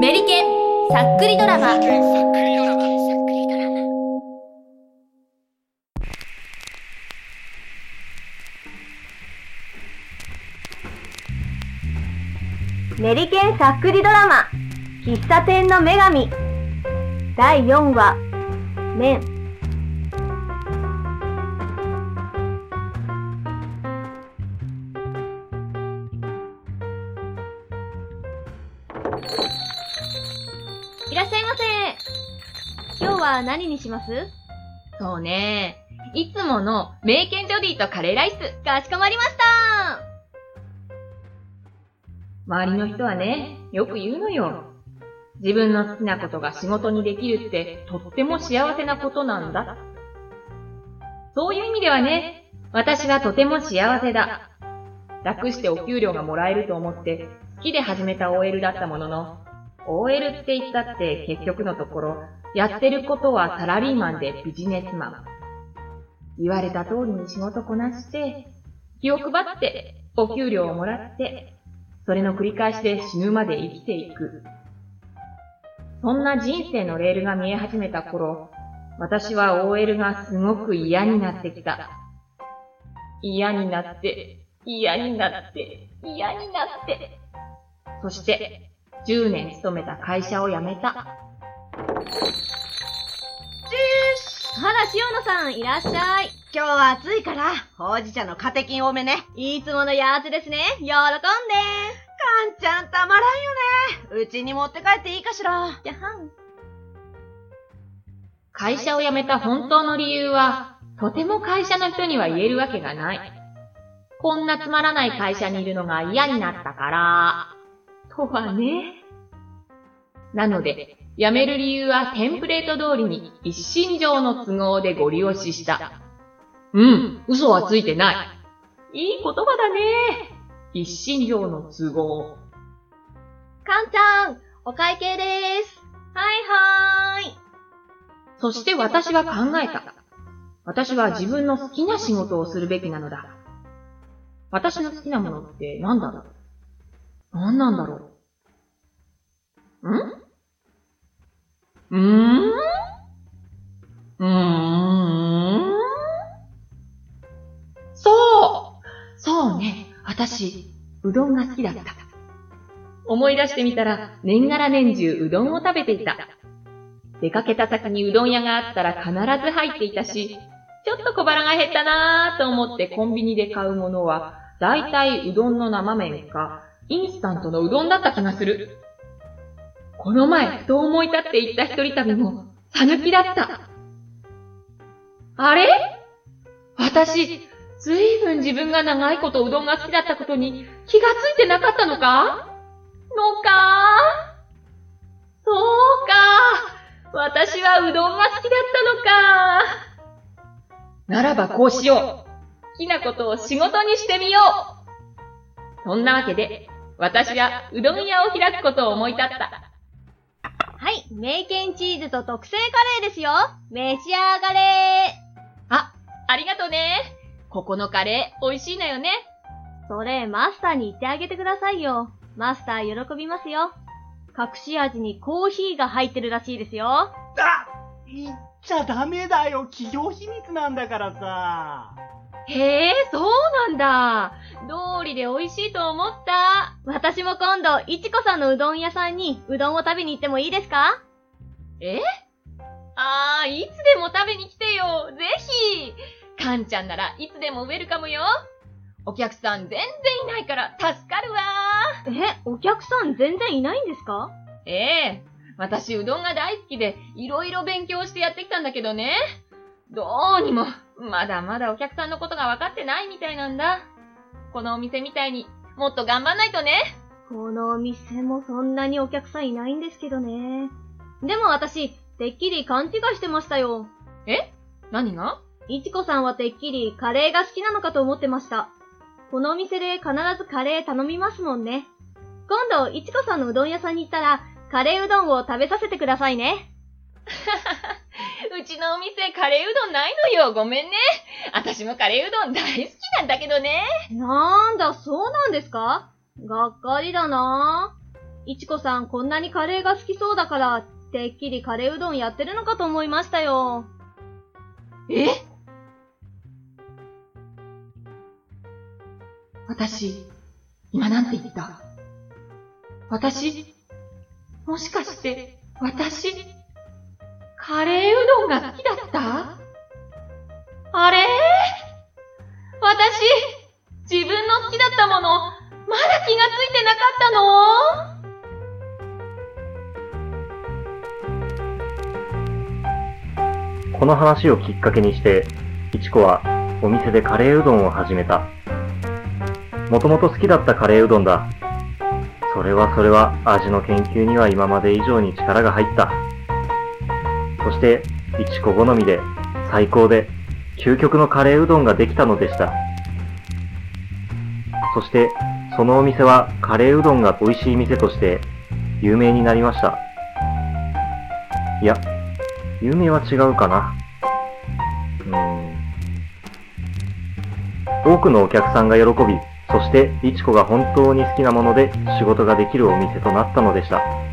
メリケンさっくりドラマ。メリケンさっくりドラマ。喫茶店の女神。第4話。麺いらっしゃいませ今日は何にします？そうね。いつもの名犬ジョディとカレーライス。かしこまりました周りの人はね、よく言うのよ。自分の好きなことが仕事にできるってとっても幸せなことなんだ。そういう意味ではね、私はとても幸せだ。楽してお給料がもらえると思って好きで始めた OL だったものの、OL って言ったって結局のところ、やってることはサラリーマンでビジネスマン。言われた通りに仕事こなして、気を配って、お給料をもらって、それの繰り返しで死ぬまで生きていく。そんな人生のレールが見え始めた頃、私は OL がすごく嫌になってきた。嫌になって、嫌になって、嫌になって。そして、10年勤めた会社を辞めた。あら、塩野さん、いらっしゃい。今日は暑いから、ほうじ茶のカテキン多めね。いつものやつですね。喜んで。かんちゃんたまらんよね。うちに持って帰っていいかしら。じゃはん。会社を辞めた本当の理由は、とても会社の人には言えるわけがない。こんなつまらない会社にいるのが嫌になったから、とはね。なので、辞める理由はテンプレート通りに一身上の都合でご利用しした。うん、嘘はついてない。いい言葉だね。一身上の都合。かんちゃん、お会計でーす。はいはーい。そして私は考えた。私は自分の好きな仕事をするべきなのだ。私の好きなものって何だろう何なんだろうん？ん？うーん？そうそうね。私、うどんが好きだった。思い出してみたら、年がら年中うどんを食べていた。出かけた先にうどん屋があったら必ず入っていたし、ちょっと小腹が減ったなーと思ってコンビニで買うものは、だいたいうどんの生麺か、インスタントのうどんだった気がする。この前、ふと思い立って行った一人旅も、さぬきだった。あれ？私、ずいぶん自分が長いことうどんが好きだったことに気がついてなかったのか？のか？そうか私はうどんが好きだったのか。ならばこうしよう。好きなことを仕事にしてみよう。そんなわけで、私はうどん屋を開くことを思い立った。はい、メイケンチーズと特製カレーですよ。召し上がれあ、ありがとね。ここのカレー、美味しいのよね。それ、マスターに言ってあげてくださいよ。マスター喜びますよ。隠し味にコーヒーが入ってるらしいですよ。あ言っちゃダメだよ。企業秘密なんだからさ。へえ、そうなんだ。通りで美味しいと思った。私も今度、いちこさんのうどん屋さんにうどんを食べに行ってもいいですか？え？あー、いつでも食べに来てよ。ぜひ。かんちゃんならいつでもウェルカムよ。お客さん全然いないから助かるわえ、お客さん全然いないんですか？ええ私うどんが大好きでいろいろ勉強してやってきたんだけどね。どうにも、まだまだお客さんのことが分かってないみたいなんだ。このお店みたいにもっと頑張んないとね。このお店もそんなにお客さんいないんですけどね。でも私、てっきり勘違いしてましたよ。え？何が？いちこさんはてっきりカレーが好きなのかと思ってました。このお店で必ずカレー頼みますもんね。今度、いちこさんのうどん屋さんに行ったら、カレーうどんを食べさせてくださいね。うちのお店カレーうどんないのよ。ごめんね。私もカレーうどん大好きなんだけどね。なんだ、そうなんですか？がっかりだないちこさんこんなにカレーが好きそうだから、てっきりカレーうどんやってるのかと思いましたよ。え？私、今なんて言った？私、もしかして、私、カレーうどんが好きだった？あれ？私、自分の好きだったもの、まだ気がついてなかったの？この話をきっかけにして、いちこはお店でカレーうどんを始めた。もともと好きだったカレーうどんだ。それはそれは味の研究には今まで以上に力が入った。そして、いちこ好みで最高で究極のカレーうどんができたのでした。そして、そのお店はカレーうどんが美味しい店として有名になりました。いや、有名は違うかな。うーん。多くのお客さんが喜び、そして、いちこが本当に好きなもので仕事ができるお店となったのでした。